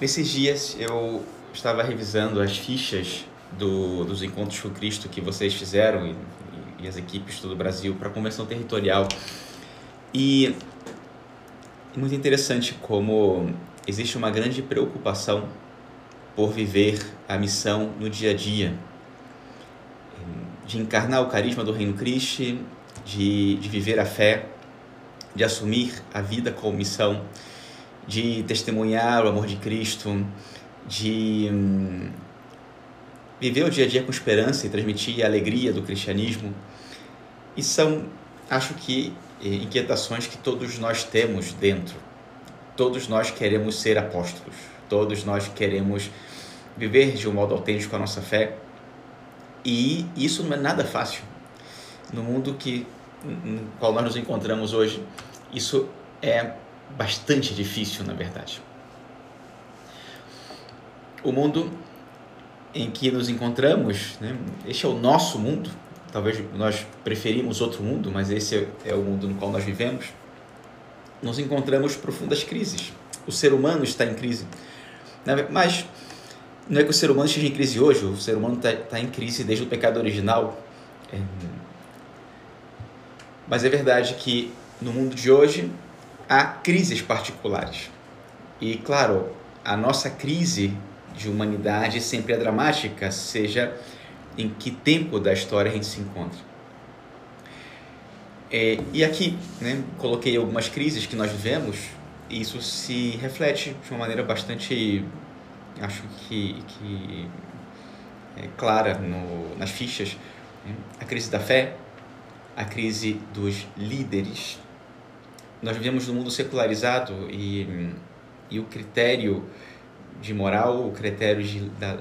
Nesses dias eu estava revisando as fichas do, dos encontros com Cristo que vocês fizeram e, e as equipes de todo o Brasil para a convenção territorial. E é muito interessante como existe uma grande preocupação por viver a missão no dia a dia, de encarnar o carisma do Reino Cristo, de, de viver a fé, de assumir a vida como missão de testemunhar o amor de Cristo, de hum, viver o dia a dia com esperança e transmitir a alegria do cristianismo. E são, acho que, eh, inquietações que todos nós temos dentro. Todos nós queremos ser apóstolos, todos nós queremos viver de um modo autêntico a nossa fé. E isso não é nada fácil. No mundo que, no qual nós nos encontramos hoje, isso é bastante difícil, na verdade. O mundo em que nos encontramos, né, este é o nosso mundo, talvez nós preferimos outro mundo, mas esse é o mundo no qual nós vivemos, nos encontramos profundas crises. O ser humano está em crise. Mas não é que o ser humano esteja em crise hoje, o ser humano está, está em crise desde o pecado original. É, mas é verdade que no mundo de hoje há crises particulares. E, claro, a nossa crise de humanidade sempre é dramática, seja em que tempo da história a gente se encontra. É, e aqui, né, coloquei algumas crises que nós vivemos, e isso se reflete de uma maneira bastante, acho que, que é, clara no, nas fichas. Né? A crise da fé, a crise dos líderes, nós vivemos num mundo secularizado e, e o critério de moral, o critério de, da,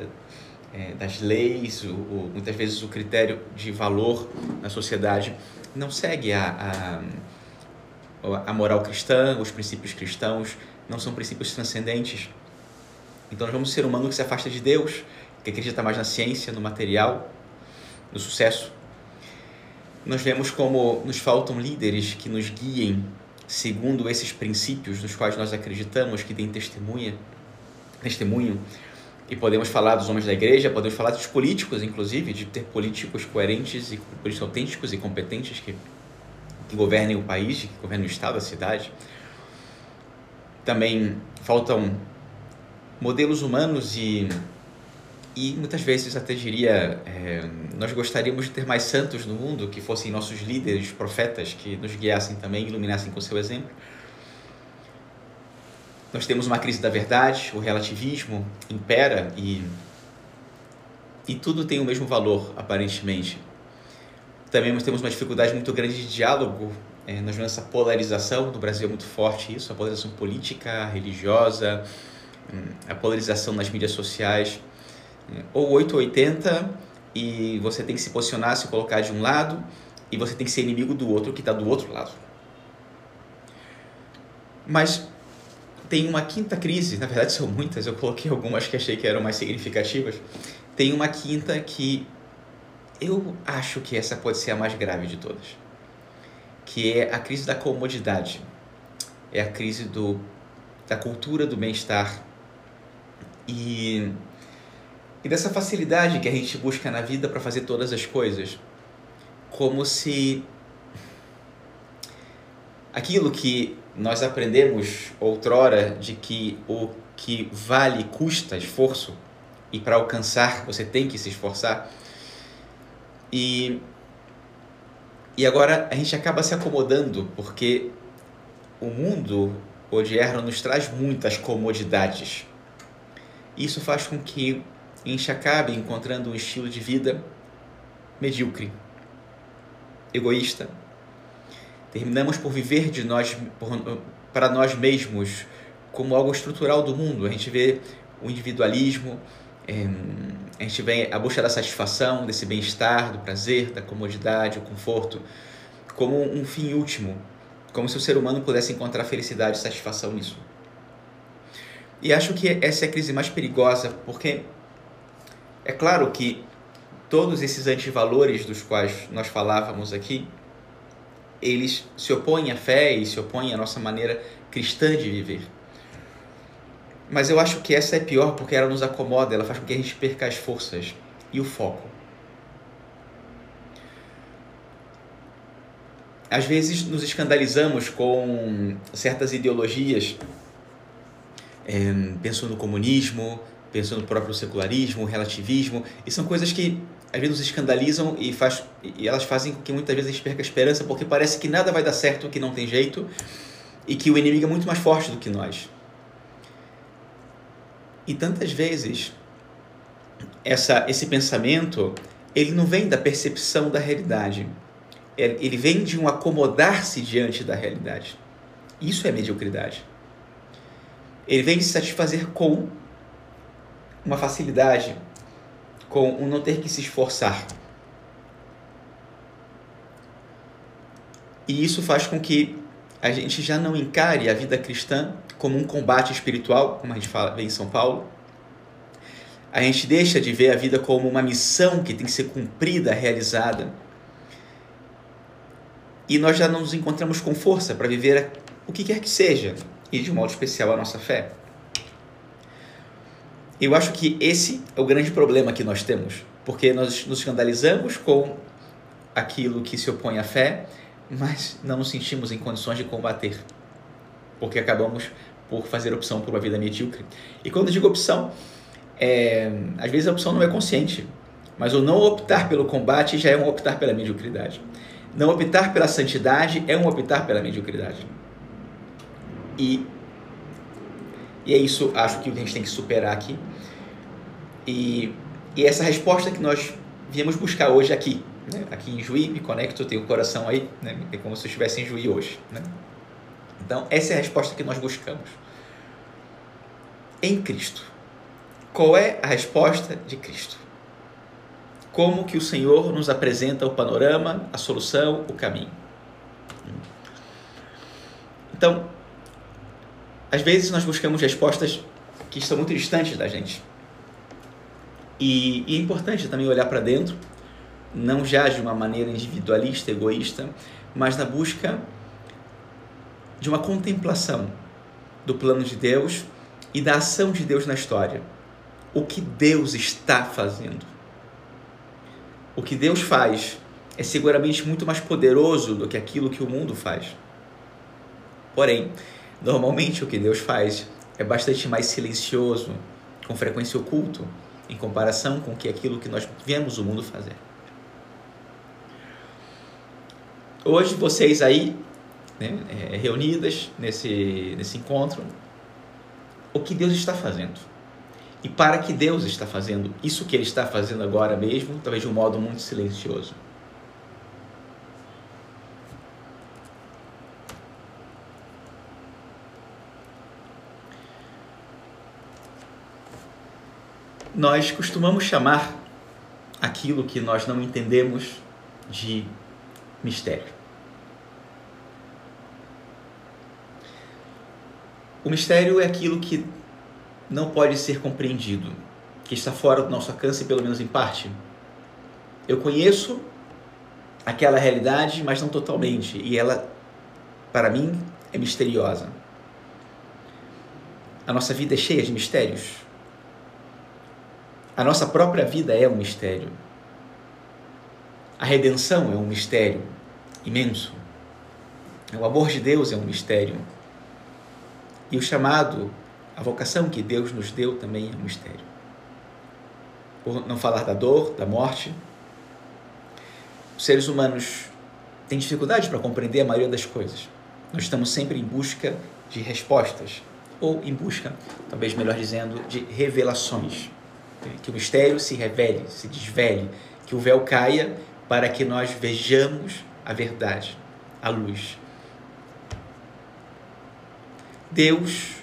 é, das leis, o, o, muitas vezes o critério de valor na sociedade não segue a, a, a moral cristã, os princípios cristãos, não são princípios transcendentes. Então nós vamos ser um humano que se afasta de Deus, que acredita mais na ciência, no material, no sucesso. Nós vemos como nos faltam líderes que nos guiem segundo esses princípios nos quais nós acreditamos que tem testemunha, testemunho, e podemos falar dos homens da igreja, podemos falar dos políticos, inclusive, de ter políticos coerentes e políticos autênticos e competentes que, que governem o país, que governem o estado, a cidade. Também faltam modelos humanos e e muitas vezes até diria, é, nós gostaríamos de ter mais santos no mundo que fossem nossos líderes, profetas, que nos guiassem também, iluminassem com seu exemplo. Nós temos uma crise da verdade, o relativismo impera e, e tudo tem o mesmo valor, aparentemente. Também nós temos uma dificuldade muito grande de diálogo, é, nós vemos essa polarização, no Brasil é muito forte isso, a polarização política, religiosa, hum, a polarização nas mídias sociais ou 880 e você tem que se posicionar, se colocar de um lado e você tem que ser inimigo do outro que está do outro lado. Mas tem uma quinta crise, na verdade são muitas, eu coloquei algumas que achei que eram mais significativas. Tem uma quinta que eu acho que essa pode ser a mais grave de todas, que é a crise da comodidade. É a crise do, da cultura do bem-estar. E e dessa facilidade que a gente busca na vida para fazer todas as coisas. Como se aquilo que nós aprendemos outrora de que o que vale custa esforço e para alcançar você tem que se esforçar. E e agora a gente acaba se acomodando porque o mundo odierno nos traz muitas comodidades. Isso faz com que a gente acabe encontrando um estilo de vida medíocre, egoísta. Terminamos por viver de nós, por, para nós mesmos como algo estrutural do mundo. A gente vê o individualismo, é, a gente vê a busca da satisfação, desse bem-estar, do prazer, da comodidade, o conforto, como um fim último, como se o ser humano pudesse encontrar felicidade e satisfação nisso. E acho que essa é a crise mais perigosa, porque é claro que todos esses antivalores dos quais nós falávamos aqui, eles se opõem à fé e se opõem à nossa maneira cristã de viver. Mas eu acho que essa é pior porque ela nos acomoda, ela faz com que a gente perca as forças e o foco. Às vezes nos escandalizamos com certas ideologias, é, no comunismo, pensando no próprio secularismo, relativismo, e são coisas que às vezes nos escandalizam e, faz, e elas fazem com que muitas vezes a gente perca a esperança porque parece que nada vai dar certo, que não tem jeito e que o inimigo é muito mais forte do que nós. E tantas vezes essa, esse pensamento ele não vem da percepção da realidade, ele vem de um acomodar-se diante da realidade. Isso é mediocridade. Ele vem de se satisfazer com uma facilidade, com um não ter que se esforçar. E isso faz com que a gente já não encare a vida cristã como um combate espiritual, como a gente fala, em São Paulo. A gente deixa de ver a vida como uma missão que tem que ser cumprida, realizada. E nós já não nos encontramos com força para viver o que quer que seja, e de modo especial a nossa fé. Eu acho que esse é o grande problema que nós temos, porque nós nos escandalizamos com aquilo que se opõe à fé, mas não nos sentimos em condições de combater, porque acabamos por fazer opção por uma vida medíocre. E quando eu digo opção, é, às vezes a opção não é consciente, mas o não optar pelo combate já é um optar pela mediocridade. Não optar pela santidade é um optar pela mediocridade. E e é isso, acho que a gente tem que superar aqui. E, e essa resposta que nós viemos buscar hoje aqui, né? aqui em Juí, me conecto, tenho o coração aí, né? é como se eu estivesse em Juí hoje. Né? Então, essa é a resposta que nós buscamos. Em Cristo. Qual é a resposta de Cristo? Como que o Senhor nos apresenta o panorama, a solução, o caminho? Então, às vezes nós buscamos respostas que estão muito distantes da gente. E, e é importante também olhar para dentro, não já de uma maneira individualista, egoísta, mas na busca de uma contemplação do plano de Deus e da ação de Deus na história. O que Deus está fazendo. O que Deus faz é seguramente muito mais poderoso do que aquilo que o mundo faz. Porém, Normalmente o que Deus faz é bastante mais silencioso, com frequência oculto, em comparação com que aquilo que nós vemos o mundo fazer. Hoje vocês aí, né, é, reunidas nesse, nesse encontro, o que Deus está fazendo? E para que Deus está fazendo isso que Ele está fazendo agora mesmo, talvez de um modo muito silencioso? Nós costumamos chamar aquilo que nós não entendemos de mistério. O mistério é aquilo que não pode ser compreendido, que está fora do nosso alcance, pelo menos em parte. Eu conheço aquela realidade, mas não totalmente, e ela, para mim, é misteriosa. A nossa vida é cheia de mistérios. A nossa própria vida é um mistério. A redenção é um mistério imenso. O amor de Deus é um mistério. E o chamado, a vocação que Deus nos deu também é um mistério. Por não falar da dor, da morte, os seres humanos têm dificuldade para compreender a maioria das coisas. Nós estamos sempre em busca de respostas, ou em busca, talvez melhor dizendo, de revelações que o mistério se revele, se desvele, que o véu caia para que nós vejamos a verdade, a luz. Deus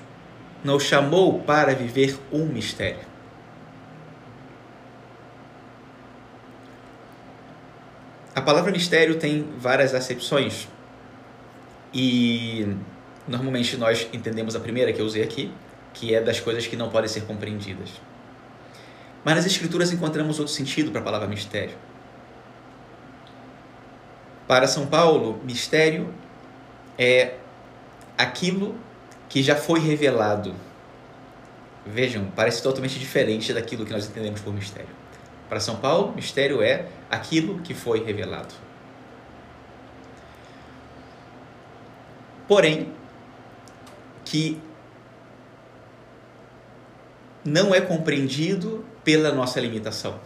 nos chamou para viver um mistério. A palavra mistério tem várias acepções e normalmente nós entendemos a primeira que eu usei aqui, que é das coisas que não podem ser compreendidas. Mas nas Escrituras encontramos outro sentido para a palavra mistério. Para São Paulo, mistério é aquilo que já foi revelado, vejam, parece totalmente diferente daquilo que nós entendemos por mistério. Para São Paulo, mistério é aquilo que foi revelado. Porém, que não é compreendido pela nossa limitação.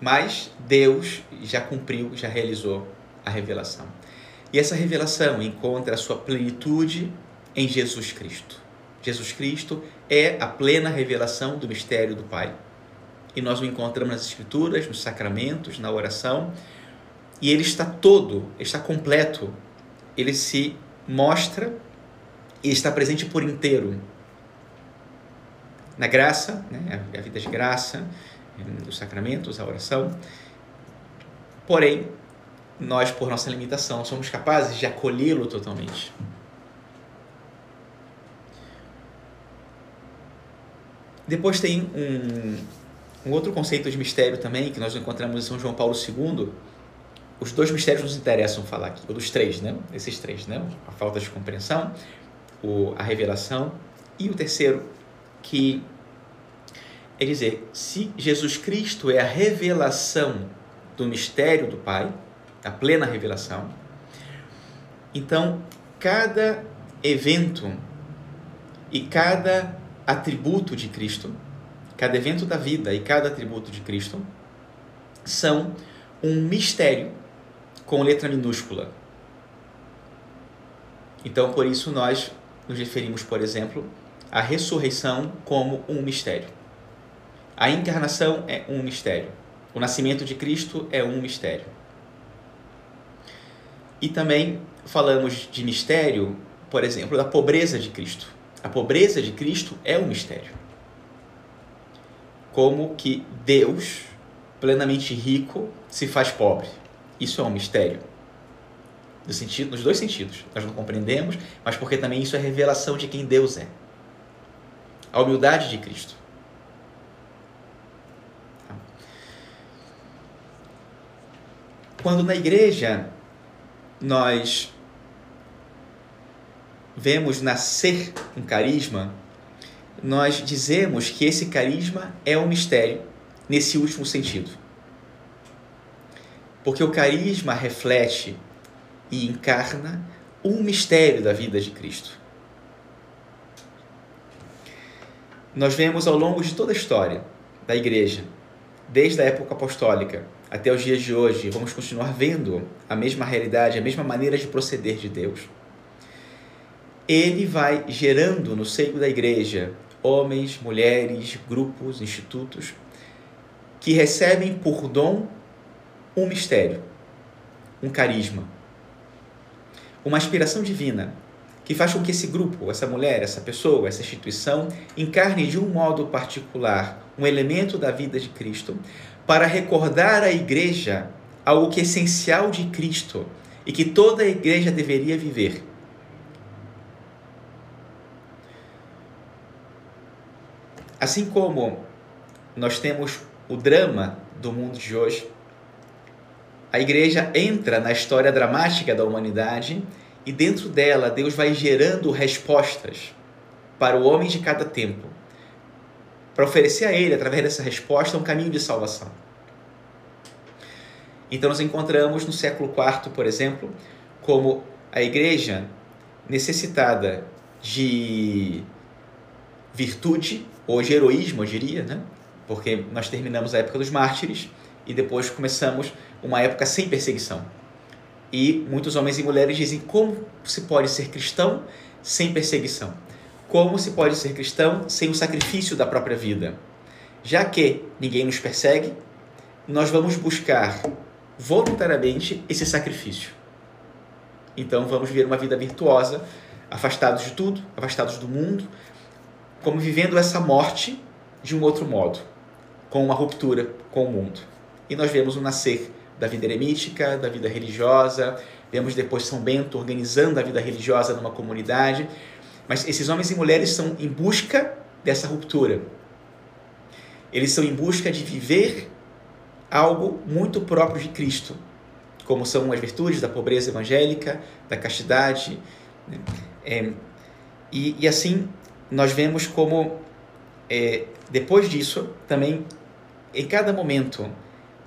Mas Deus já cumpriu, já realizou a revelação. E essa revelação encontra a sua plenitude em Jesus Cristo. Jesus Cristo é a plena revelação do mistério do Pai. E nós o encontramos nas Escrituras, nos sacramentos, na oração. E ele está todo, está completo. Ele se mostra e está presente por inteiro na graça, né? a vida de graça, os sacramentos, a oração. Porém, nós, por nossa limitação, somos capazes de acolhê-lo totalmente. Depois tem um, um outro conceito de mistério também, que nós encontramos em São João Paulo II. Os dois mistérios nos interessam falar aqui, ou dos três, né? Esses três, né? A falta de compreensão, o, a revelação e o terceiro, que é dizer, se Jesus Cristo é a revelação do mistério do Pai, a plena revelação, então cada evento e cada atributo de Cristo, cada evento da vida e cada atributo de Cristo são um mistério com letra minúscula. Então, por isso nós nos referimos, por exemplo, à ressurreição como um mistério. A encarnação é um mistério. O nascimento de Cristo é um mistério. E também falamos de mistério, por exemplo, da pobreza de Cristo. A pobreza de Cristo é um mistério. Como que Deus, plenamente rico, se faz pobre. Isso é um mistério. No sentido, nos dois sentidos. Nós não compreendemos, mas porque também isso é revelação de quem Deus é. A humildade de Cristo. Quando na igreja nós vemos nascer um carisma, nós dizemos que esse carisma é um mistério nesse último sentido. Porque o carisma reflete e encarna um mistério da vida de Cristo. Nós vemos ao longo de toda a história da igreja, desde a época apostólica, até os dias de hoje, vamos continuar vendo a mesma realidade, a mesma maneira de proceder de Deus. Ele vai gerando no seio da igreja homens, mulheres, grupos, institutos que recebem por dom um mistério, um carisma, uma aspiração divina que faz com que esse grupo, essa mulher, essa pessoa, essa instituição encarne de um modo particular um elemento da vida de Cristo, para recordar à igreja algo que é essencial de Cristo e que toda a igreja deveria viver. Assim como nós temos o drama do mundo de hoje, a igreja entra na história dramática da humanidade e dentro dela Deus vai gerando respostas para o homem de cada tempo para oferecer a ele, através dessa resposta, um caminho de salvação. Então, nós encontramos no século IV, por exemplo, como a igreja necessitada de virtude, ou de heroísmo, eu diria, né? porque nós terminamos a época dos mártires e depois começamos uma época sem perseguição. E muitos homens e mulheres dizem como se pode ser cristão sem perseguição como se pode ser cristão sem o sacrifício da própria vida. Já que ninguém nos persegue, nós vamos buscar voluntariamente esse sacrifício. Então vamos viver uma vida virtuosa, afastados de tudo, afastados do mundo, como vivendo essa morte de um outro modo, com uma ruptura com o mundo. E nós vemos o nascer da vida eremítica, da vida religiosa, vemos depois São Bento organizando a vida religiosa numa comunidade, mas esses homens e mulheres são em busca dessa ruptura. Eles são em busca de viver algo muito próprio de Cristo, como são as virtudes da pobreza evangélica, da castidade. Né? É, e, e assim nós vemos como é, depois disso, também, em cada momento,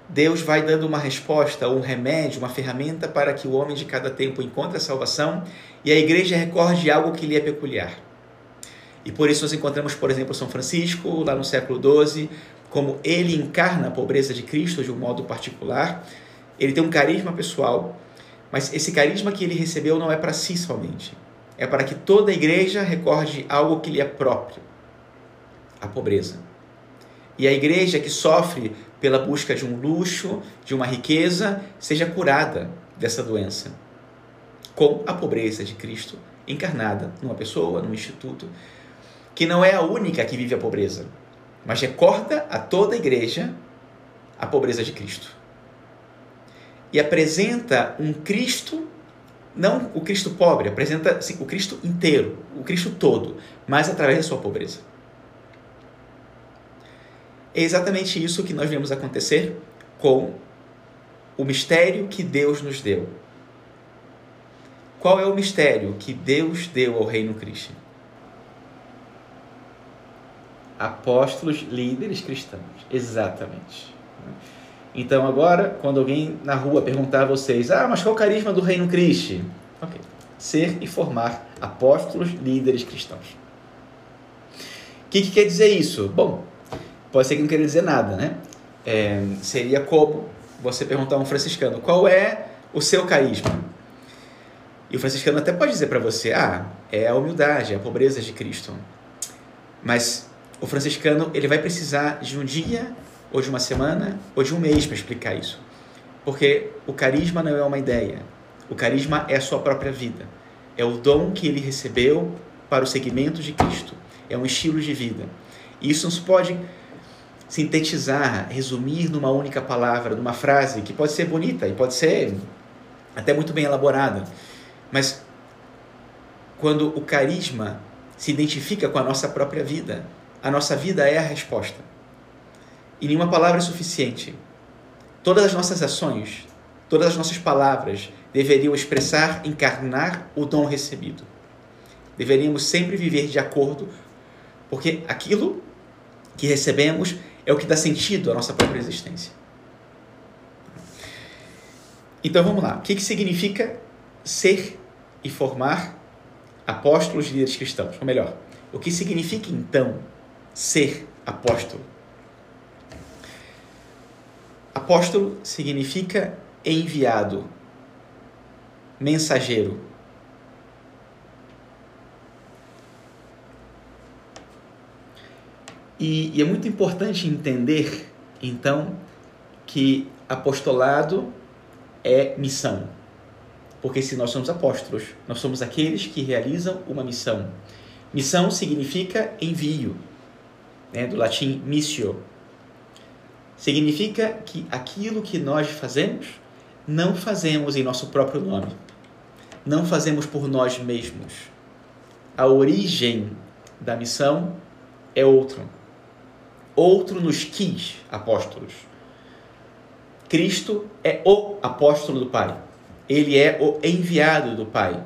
Deus vai dando uma resposta, um remédio, uma ferramenta para que o homem de cada tempo encontre a salvação e a igreja recorde algo que lhe é peculiar. E por isso nós encontramos, por exemplo, São Francisco, lá no século XII, como ele encarna a pobreza de Cristo de um modo particular. Ele tem um carisma pessoal, mas esse carisma que ele recebeu não é para si somente. É para que toda a igreja recorde algo que lhe é próprio: a pobreza. E a igreja que sofre pela busca de um luxo, de uma riqueza, seja curada dessa doença. Com a pobreza de Cristo encarnada numa pessoa, num instituto, que não é a única que vive a pobreza, mas recorda a toda a igreja a pobreza de Cristo. E apresenta um Cristo, não o Cristo pobre, apresenta o Cristo inteiro, o Cristo todo, mas através da sua pobreza. É exatamente isso que nós vemos acontecer com o mistério que Deus nos deu. Qual é o mistério que Deus deu ao Reino Cristo? Apóstolos, líderes cristãos. Exatamente. Então, agora, quando alguém na rua perguntar a vocês: Ah, mas qual é o carisma do Reino Cristo? Ok. Ser e formar apóstolos, líderes cristãos. O que, que quer dizer isso? Bom, pode ser que não queira dizer nada, né? É, seria como você perguntar a um franciscano qual é o seu carisma. E o franciscano até pode dizer para você, ah, é a humildade, é a pobreza de Cristo. Mas o franciscano ele vai precisar de um dia, ou de uma semana, ou de um mês para explicar isso. Porque o carisma não é uma ideia. O carisma é a sua própria vida. É o dom que ele recebeu para o seguimento de Cristo. É um estilo de vida. E isso nos pode sintetizar, resumir numa única palavra, numa frase que pode ser bonita e pode ser até muito bem elaborada, mas quando o carisma se identifica com a nossa própria vida, a nossa vida é a resposta. E nenhuma palavra é suficiente. Todas as nossas ações, todas as nossas palavras deveriam expressar, encarnar o dom recebido. Deveríamos sempre viver de acordo, porque aquilo que recebemos é o que dá sentido à nossa própria existência. Então vamos lá. O que, que significa ser e formar apóstolos e líderes cristãos? Ou melhor, o que significa então ser apóstolo? Apóstolo significa enviado, mensageiro, E, e é muito importante entender, então, que apostolado é missão. Porque se nós somos apóstolos, nós somos aqueles que realizam uma missão. Missão significa envio, né? do latim missio. Significa que aquilo que nós fazemos, não fazemos em nosso próprio nome. Não fazemos por nós mesmos. A origem da missão é outra outro nos quis apóstolos. Cristo é o apóstolo do Pai. Ele é o enviado do Pai.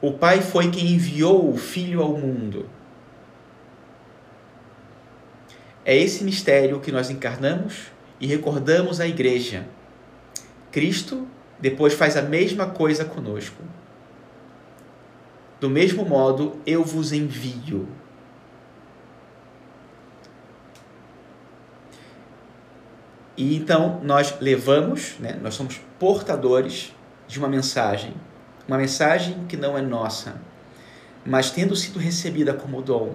O Pai foi quem enviou o Filho ao mundo. É esse mistério que nós encarnamos e recordamos à igreja. Cristo depois faz a mesma coisa conosco. Do mesmo modo, eu vos envio. E então nós levamos, né, nós somos portadores de uma mensagem, uma mensagem que não é nossa, mas tendo sido recebida como dom,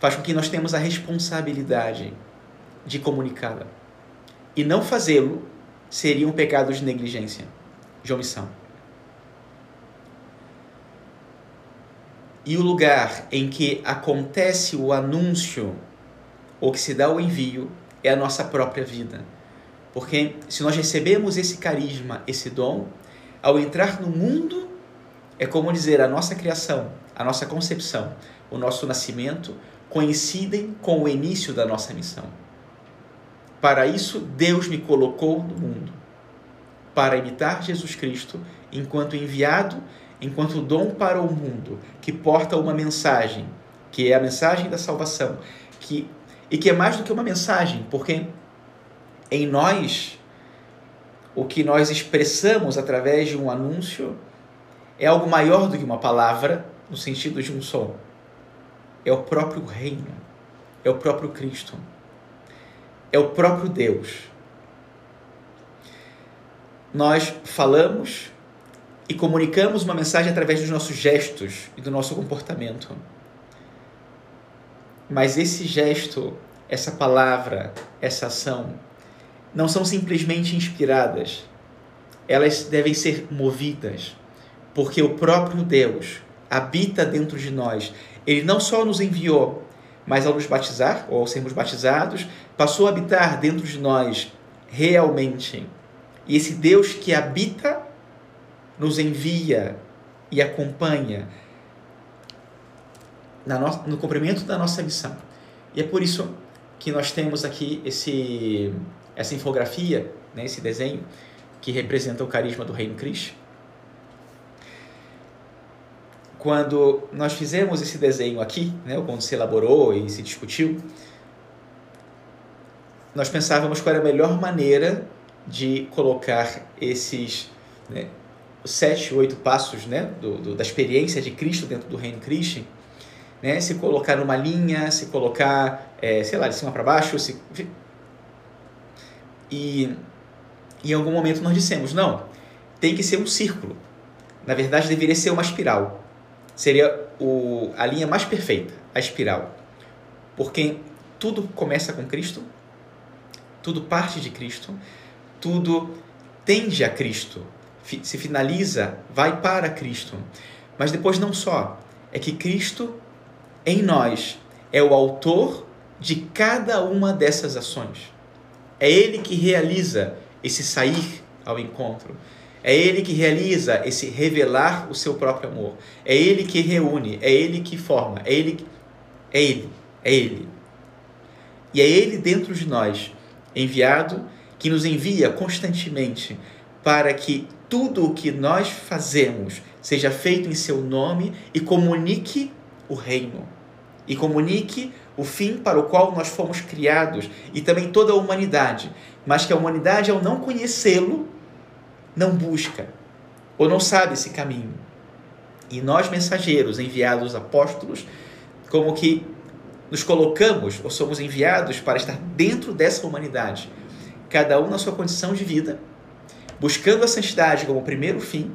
faz com que nós tenhamos a responsabilidade de comunicá-la. E não fazê-lo seria um pecado de negligência, de omissão. E o lugar em que acontece o anúncio ou que se dá o envio é a nossa própria vida. Porque se nós recebemos esse carisma, esse dom, ao entrar no mundo, é como dizer, a nossa criação, a nossa concepção, o nosso nascimento coincidem com o início da nossa missão. Para isso, Deus me colocou no mundo, para imitar Jesus Cristo enquanto enviado, enquanto dom para o mundo, que porta uma mensagem que é a mensagem da salvação, que e que é mais do que uma mensagem, porque em nós o que nós expressamos através de um anúncio é algo maior do que uma palavra, no sentido de um som. É o próprio reino, é o próprio Cristo, é o próprio Deus. Nós falamos e comunicamos uma mensagem através dos nossos gestos e do nosso comportamento. Mas esse gesto, essa palavra, essa ação, não são simplesmente inspiradas, elas devem ser movidas, porque o próprio Deus habita dentro de nós. Ele não só nos enviou, mas ao nos batizar, ou ao sermos batizados, passou a habitar dentro de nós realmente. E esse Deus que habita nos envia e acompanha no cumprimento da nossa missão. E é por isso que nós temos aqui esse essa infografia, né, esse desenho, que representa o carisma do Reino Cristo. Quando nós fizemos esse desenho aqui, né, quando se elaborou e se discutiu, nós pensávamos qual era a melhor maneira de colocar esses né, sete, oito passos né, do, do, da experiência de Cristo dentro do Reino Cristo, né, se colocar numa linha, se colocar, é, sei lá, de cima para baixo, se, e em algum momento nós dissemos: não, tem que ser um círculo. Na verdade, deveria ser uma espiral. Seria o, a linha mais perfeita, a espiral. Porque tudo começa com Cristo, tudo parte de Cristo, tudo tende a Cristo, se finaliza, vai para Cristo. Mas depois, não só, é que Cristo em nós é o autor de cada uma dessas ações. É Ele que realiza esse sair ao encontro. É Ele que realiza esse revelar o seu próprio amor. É Ele que reúne, é Ele que forma, é Ele, é Ele, é Ele. E é Ele dentro de nós, enviado, que nos envia constantemente para que tudo o que nós fazemos seja feito em seu nome e comunique o reino. E comunique o fim para o qual nós fomos criados e também toda a humanidade, mas que a humanidade, ao não conhecê-lo, não busca ou não sabe esse caminho. E nós, mensageiros, enviados apóstolos, como que nos colocamos ou somos enviados para estar dentro dessa humanidade, cada um na sua condição de vida, buscando a santidade como primeiro fim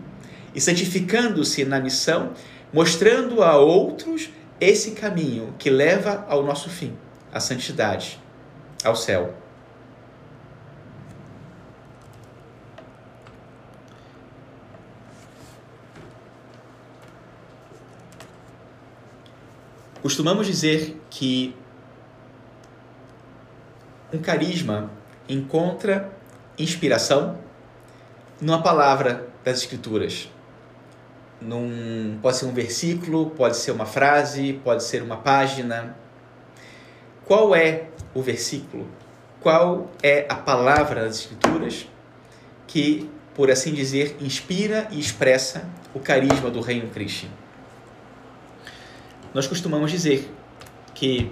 e santificando-se na missão, mostrando a outros esse caminho que leva ao nosso fim, à santidade, ao céu. Costumamos dizer que um carisma encontra inspiração numa palavra das Escrituras num, pode ser um versículo, pode ser uma frase, pode ser uma página. Qual é o versículo? Qual é a palavra das Escrituras que, por assim dizer, inspira e expressa o carisma do Reino Cristo? Nós costumamos dizer que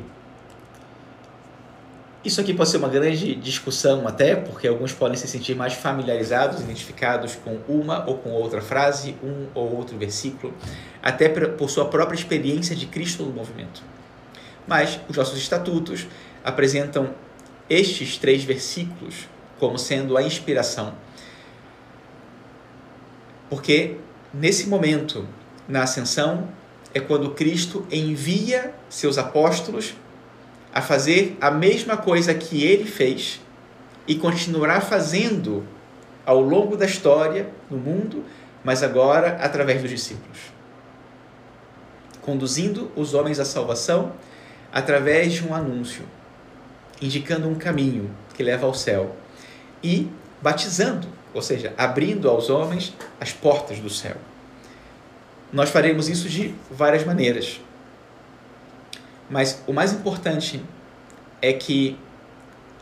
isso aqui pode ser uma grande discussão até, porque alguns podem se sentir mais familiarizados, identificados com uma ou com outra frase, um ou outro versículo, até por sua própria experiência de Cristo no movimento. Mas os nossos estatutos apresentam estes três versículos como sendo a inspiração. Porque nesse momento, na ascensão, é quando Cristo envia seus apóstolos a fazer a mesma coisa que ele fez e continuará fazendo ao longo da história no mundo, mas agora através dos discípulos. Conduzindo os homens à salvação através de um anúncio, indicando um caminho que leva ao céu e batizando, ou seja, abrindo aos homens as portas do céu. Nós faremos isso de várias maneiras. Mas o mais importante é que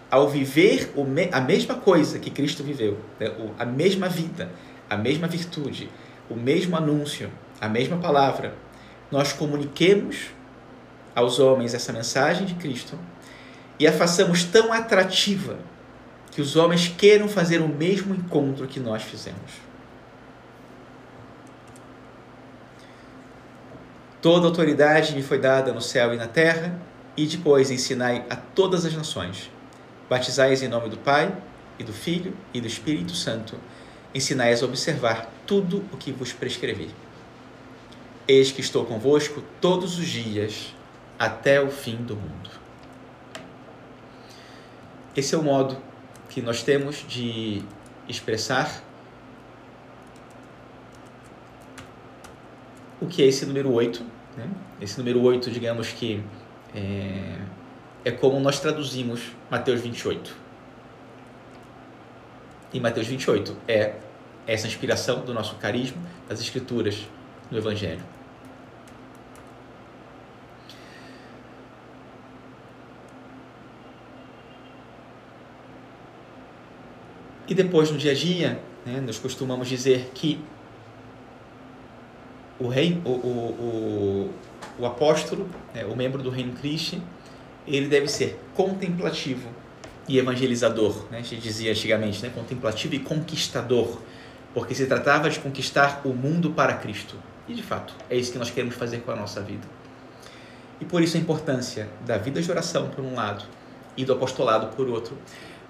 ao viver a mesma coisa que Cristo viveu, né? a mesma vida, a mesma virtude, o mesmo anúncio, a mesma palavra, nós comuniquemos aos homens essa mensagem de Cristo e a façamos tão atrativa que os homens queiram fazer o mesmo encontro que nós fizemos. Toda autoridade me foi dada no céu e na terra, e depois ensinai a todas as nações. Batizai-as em nome do Pai, e do Filho, e do Espírito Santo. Ensinai-as a observar tudo o que vos prescrevi. Eis que estou convosco todos os dias, até o fim do mundo. Esse é o modo que nós temos de expressar o que é esse número 8 né? Esse número 8, digamos que é, é como nós traduzimos Mateus 28. E Mateus 28 é essa inspiração do nosso carisma, das Escrituras, do Evangelho. E depois, no dia a dia, né, nós costumamos dizer que o, rei, o, o, o, o apóstolo, né, o membro do reino Cristo, ele deve ser contemplativo e evangelizador. Né? A gente dizia antigamente, né? contemplativo e conquistador, porque se tratava de conquistar o mundo para Cristo. E de fato, é isso que nós queremos fazer com a nossa vida. E por isso a importância da vida de oração, por um lado, e do apostolado, por outro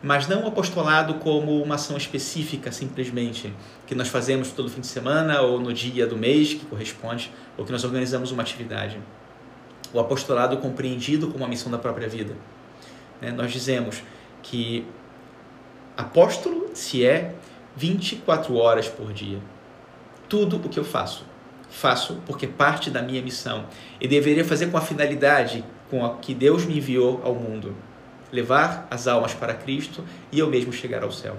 mas não o apostolado como uma ação específica, simplesmente, que nós fazemos todo fim de semana ou no dia do mês que corresponde, ou que nós organizamos uma atividade. O apostolado compreendido como a missão da própria vida. Né? Nós dizemos que apóstolo se é 24 horas por dia. Tudo o que eu faço, faço porque parte da minha missão. E deveria fazer com a finalidade com a que Deus me enviou ao mundo levar as almas para Cristo e eu mesmo chegar ao céu.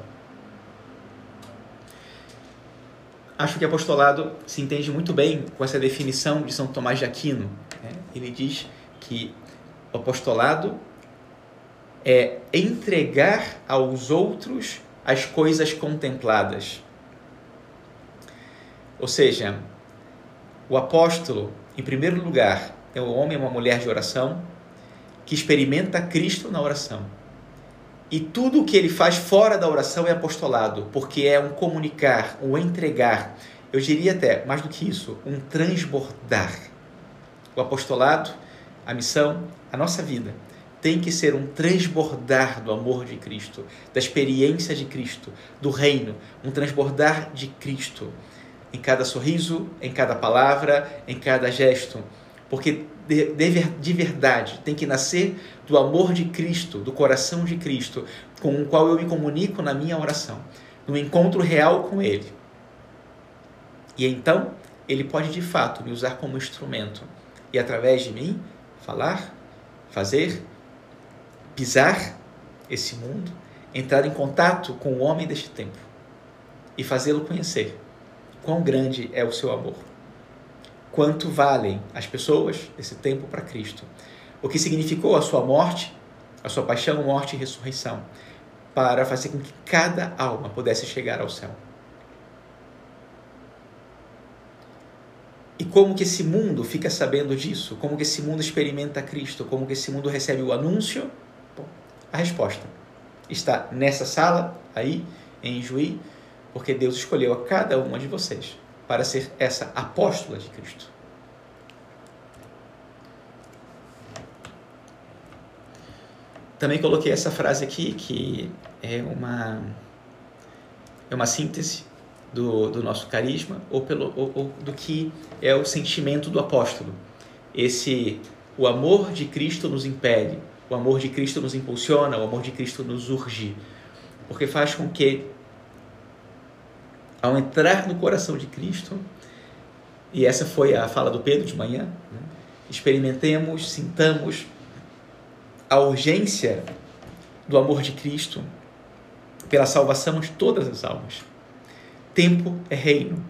Acho que apostolado se entende muito bem com essa definição de São Tomás de Aquino. Né? Ele diz que o apostolado é entregar aos outros as coisas contempladas. Ou seja, o apóstolo, em primeiro lugar, é um homem e uma mulher de oração, que experimenta Cristo na oração. E tudo o que ele faz fora da oração é apostolado, porque é um comunicar, um entregar. Eu diria até, mais do que isso, um transbordar. O apostolado, a missão, a nossa vida tem que ser um transbordar do amor de Cristo, da experiência de Cristo, do reino, um transbordar de Cristo em cada sorriso, em cada palavra, em cada gesto, porque de, de, de verdade tem que nascer do amor de Cristo, do coração de Cristo, com o qual eu me comunico na minha oração, no encontro real com Ele. E então, Ele pode de fato me usar como instrumento e através de mim falar, fazer, pisar esse mundo, entrar em contato com o homem deste tempo e fazê-lo conhecer quão grande é o seu amor quanto valem as pessoas desse tempo para Cristo. O que significou a sua morte, a sua paixão, morte e ressurreição, para fazer com que cada alma pudesse chegar ao céu. E como que esse mundo fica sabendo disso? Como que esse mundo experimenta Cristo? Como que esse mundo recebe o anúncio? Bom, a resposta está nessa sala, aí, em Juí, porque Deus escolheu a cada uma de vocês para ser essa apóstola de Cristo. Também coloquei essa frase aqui, que é uma, é uma síntese do, do nosso carisma, ou, pelo, ou, ou do que é o sentimento do apóstolo. Esse, o amor de Cristo nos impele, o amor de Cristo nos impulsiona, o amor de Cristo nos urge, porque faz com que ao entrar no coração de Cristo, e essa foi a fala do Pedro de manhã, né? experimentemos, sintamos a urgência do amor de Cristo pela salvação de todas as almas. Tempo é reino.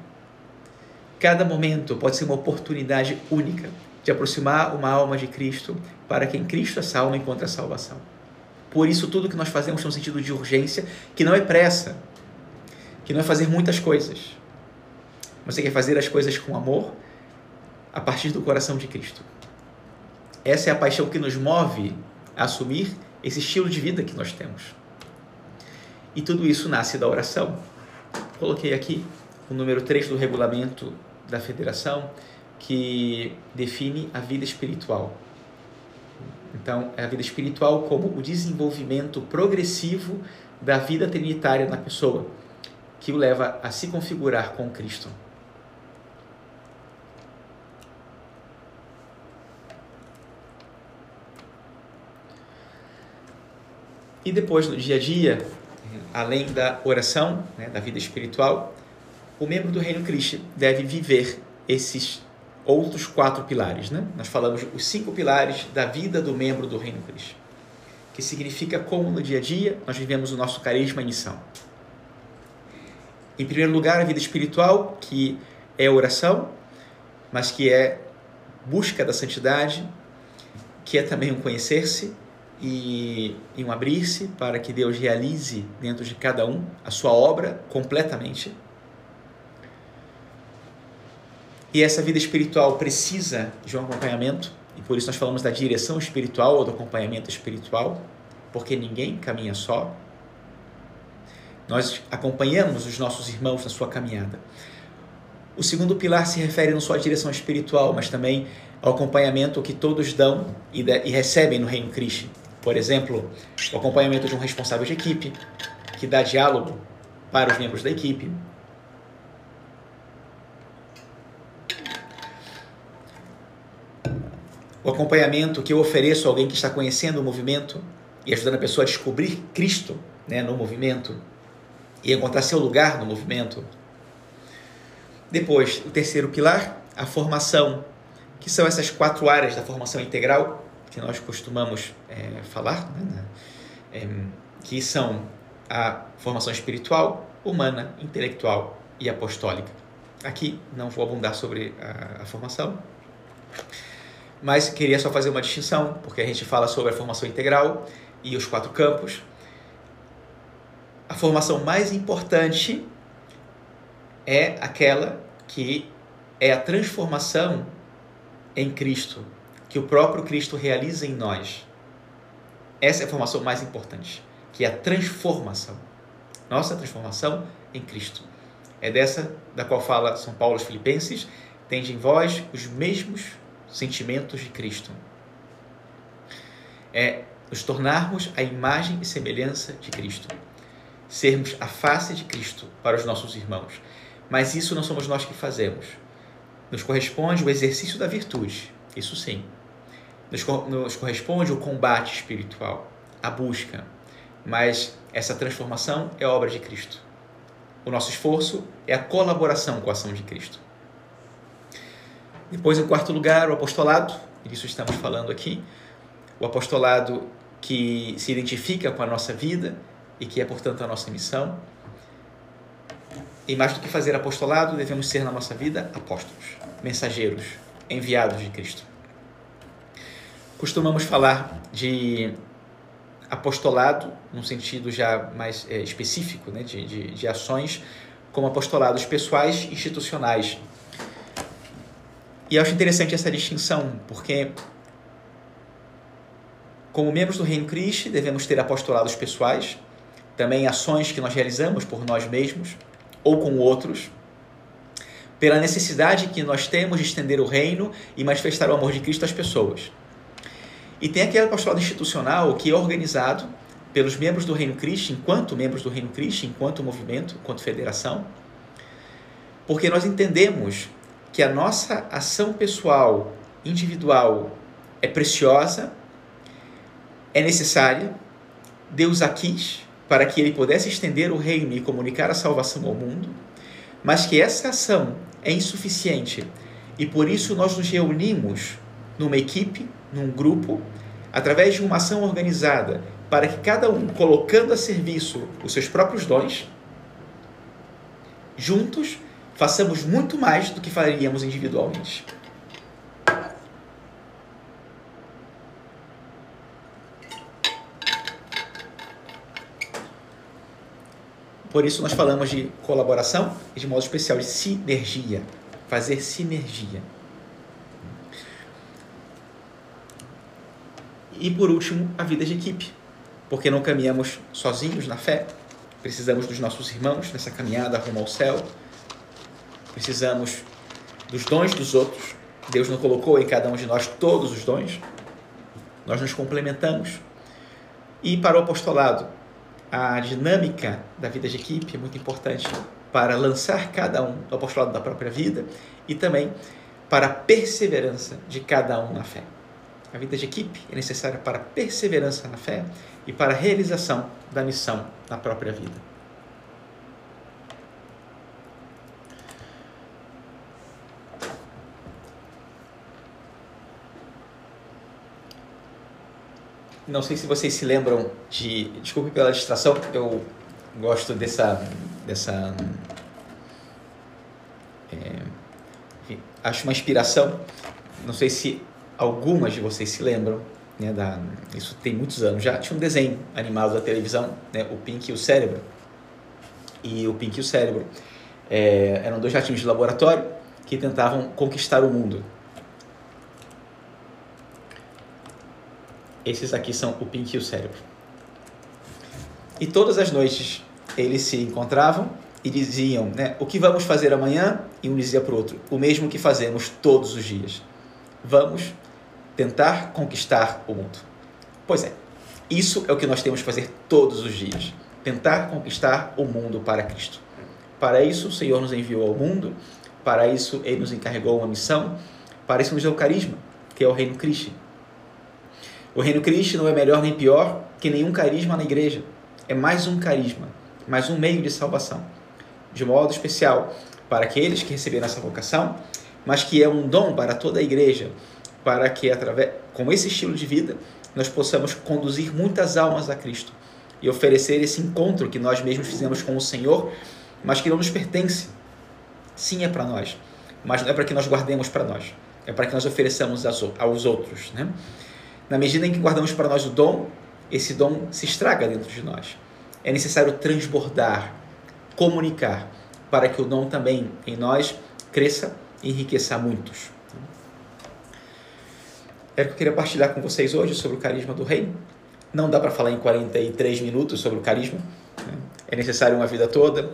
Cada momento pode ser uma oportunidade única de aproximar uma alma de Cristo para que em Cristo essa alma encontre a salvação. Por isso, tudo que nós fazemos tem um sentido de urgência, que não é pressa, que não é fazer muitas coisas. Você quer fazer as coisas com amor a partir do coração de Cristo. Essa é a paixão que nos move a assumir esse estilo de vida que nós temos. E tudo isso nasce da oração. Coloquei aqui o número 3 do regulamento da federação, que define a vida espiritual. Então, é a vida espiritual como o desenvolvimento progressivo da vida trinitária na pessoa, que o leva a se configurar com Cristo. E depois, no dia a dia, além da oração, né, da vida espiritual, o membro do Reino Cristo deve viver esses outros quatro pilares. Né? Nós falamos os cinco pilares da vida do membro do Reino Cristo, que significa como no dia a dia nós vivemos o nosso carisma e missão. Em primeiro lugar, a vida espiritual, que é oração, mas que é busca da santidade, que é também um conhecer-se e, e um abrir-se para que Deus realize dentro de cada um a sua obra completamente. E essa vida espiritual precisa de um acompanhamento, e por isso nós falamos da direção espiritual ou do acompanhamento espiritual, porque ninguém caminha só. Nós acompanhamos os nossos irmãos na sua caminhada. O segundo pilar se refere não só à direção espiritual, mas também ao acompanhamento que todos dão e, e recebem no Reino Cristo. Por exemplo, o acompanhamento de um responsável de equipe, que dá diálogo para os membros da equipe. O acompanhamento que eu ofereço a alguém que está conhecendo o movimento e ajudando a pessoa a descobrir Cristo né, no movimento e encontrar seu lugar no movimento. Depois, o terceiro pilar, a formação, que são essas quatro áreas da formação integral que nós costumamos é, falar, né? é, que são a formação espiritual, humana, intelectual e apostólica. Aqui não vou abundar sobre a, a formação, mas queria só fazer uma distinção, porque a gente fala sobre a formação integral e os quatro campos. A formação mais importante é aquela que é a transformação em Cristo que o próprio Cristo realiza em nós. Essa é a formação mais importante, que é a transformação. Nossa transformação em Cristo. É dessa da qual fala São Paulo aos Filipenses: tende em vós os mesmos sentimentos de Cristo. É nos tornarmos a imagem e semelhança de Cristo. Sermos a face de Cristo para os nossos irmãos. Mas isso não somos nós que fazemos. Nos corresponde o exercício da virtude, isso sim, nos, nos corresponde o combate espiritual, a busca, mas essa transformação é obra de Cristo. O nosso esforço é a colaboração com a ação de Cristo. Depois, em quarto lugar, o apostolado, e disso estamos falando aqui, o apostolado que se identifica com a nossa vida e que é, portanto, a nossa missão. E mais do que fazer apostolado, devemos ser na nossa vida apóstolos, mensageiros, enviados de Cristo costumamos falar de apostolado, num sentido já mais é, específico, né, de, de, de ações, como apostolados pessoais e institucionais. E acho interessante essa distinção, porque, como membros do Reino Cristo, devemos ter apostolados pessoais, também ações que nós realizamos por nós mesmos ou com outros, pela necessidade que nós temos de estender o reino e manifestar o amor de Cristo às pessoas. E tem aquele apostolado institucional que é organizado pelos membros do Reino Cristo, enquanto membros do Reino Cristo, enquanto movimento, enquanto federação, porque nós entendemos que a nossa ação pessoal, individual, é preciosa, é necessária, Deus a quis para que ele pudesse estender o reino e comunicar a salvação ao mundo, mas que essa ação é insuficiente e por isso nós nos reunimos numa equipe num grupo, através de uma ação organizada, para que cada um, colocando a serviço os seus próprios dons, juntos façamos muito mais do que faríamos individualmente. Por isso nós falamos de colaboração e de modo especial de sinergia, fazer sinergia. E por último, a vida de equipe, porque não caminhamos sozinhos na fé, precisamos dos nossos irmãos nessa caminhada rumo ao céu, precisamos dos dons dos outros. Deus não colocou em cada um de nós todos os dons, nós nos complementamos. E para o apostolado, a dinâmica da vida de equipe é muito importante para lançar cada um no apostolado da própria vida e também para a perseverança de cada um na fé. A vida de equipe é necessária para a perseverança na fé e para a realização da missão na própria vida. Não sei se vocês se lembram de. Desculpe pela distração, eu gosto dessa. dessa é, acho uma inspiração. Não sei se algumas de vocês se lembram, né, da, isso tem muitos anos já. Tinha um desenho animado da televisão, né, o Pink e o Cérebro. E o Pink e o Cérebro é, eram dois ratinhos de laboratório que tentavam conquistar o mundo. Esses aqui são o Pink e o Cérebro. E todas as noites eles se encontravam e diziam, né, o que vamos fazer amanhã? E um dizia para o outro, o mesmo que fazemos todos os dias. Vamos tentar conquistar o mundo. Pois é, isso é o que nós temos que fazer todos os dias. Tentar conquistar o mundo para Cristo. Para isso, o Senhor nos enviou ao mundo, para isso, Ele nos encarregou uma missão, para isso, nos deu o carisma, que é o Reino Cristo o reino Cristo não é melhor nem pior que nenhum carisma na igreja. É mais um carisma, mais um meio de salvação. De modo especial para aqueles que receberam essa vocação, mas que é um dom para toda a igreja, para que através com esse estilo de vida nós possamos conduzir muitas almas a Cristo e oferecer esse encontro que nós mesmos fizemos com o Senhor, mas que não nos pertence. Sim, é para nós, mas não é para que nós guardemos para nós, é para que nós ofereçamos aos outros, né? Na medida em que guardamos para nós o dom, esse dom se estraga dentro de nós. É necessário transbordar, comunicar, para que o dom também em nós cresça e enriqueça muitos. É o que eu queria partilhar com vocês hoje sobre o carisma do rei. Não dá para falar em 43 minutos sobre o carisma. Né? É necessário uma vida toda.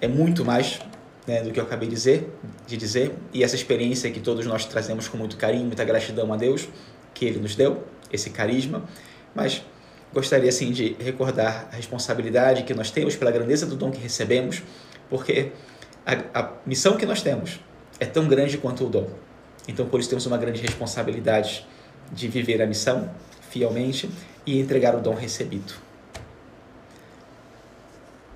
É muito mais né, do que eu acabei de dizer, de dizer. E essa experiência que todos nós trazemos com muito carinho, muita gratidão a Deus que Ele nos deu esse carisma, mas gostaria assim de recordar a responsabilidade que nós temos pela grandeza do dom que recebemos, porque a, a missão que nós temos é tão grande quanto o dom. Então, por isso, temos uma grande responsabilidade de viver a missão fielmente e entregar o dom recebido.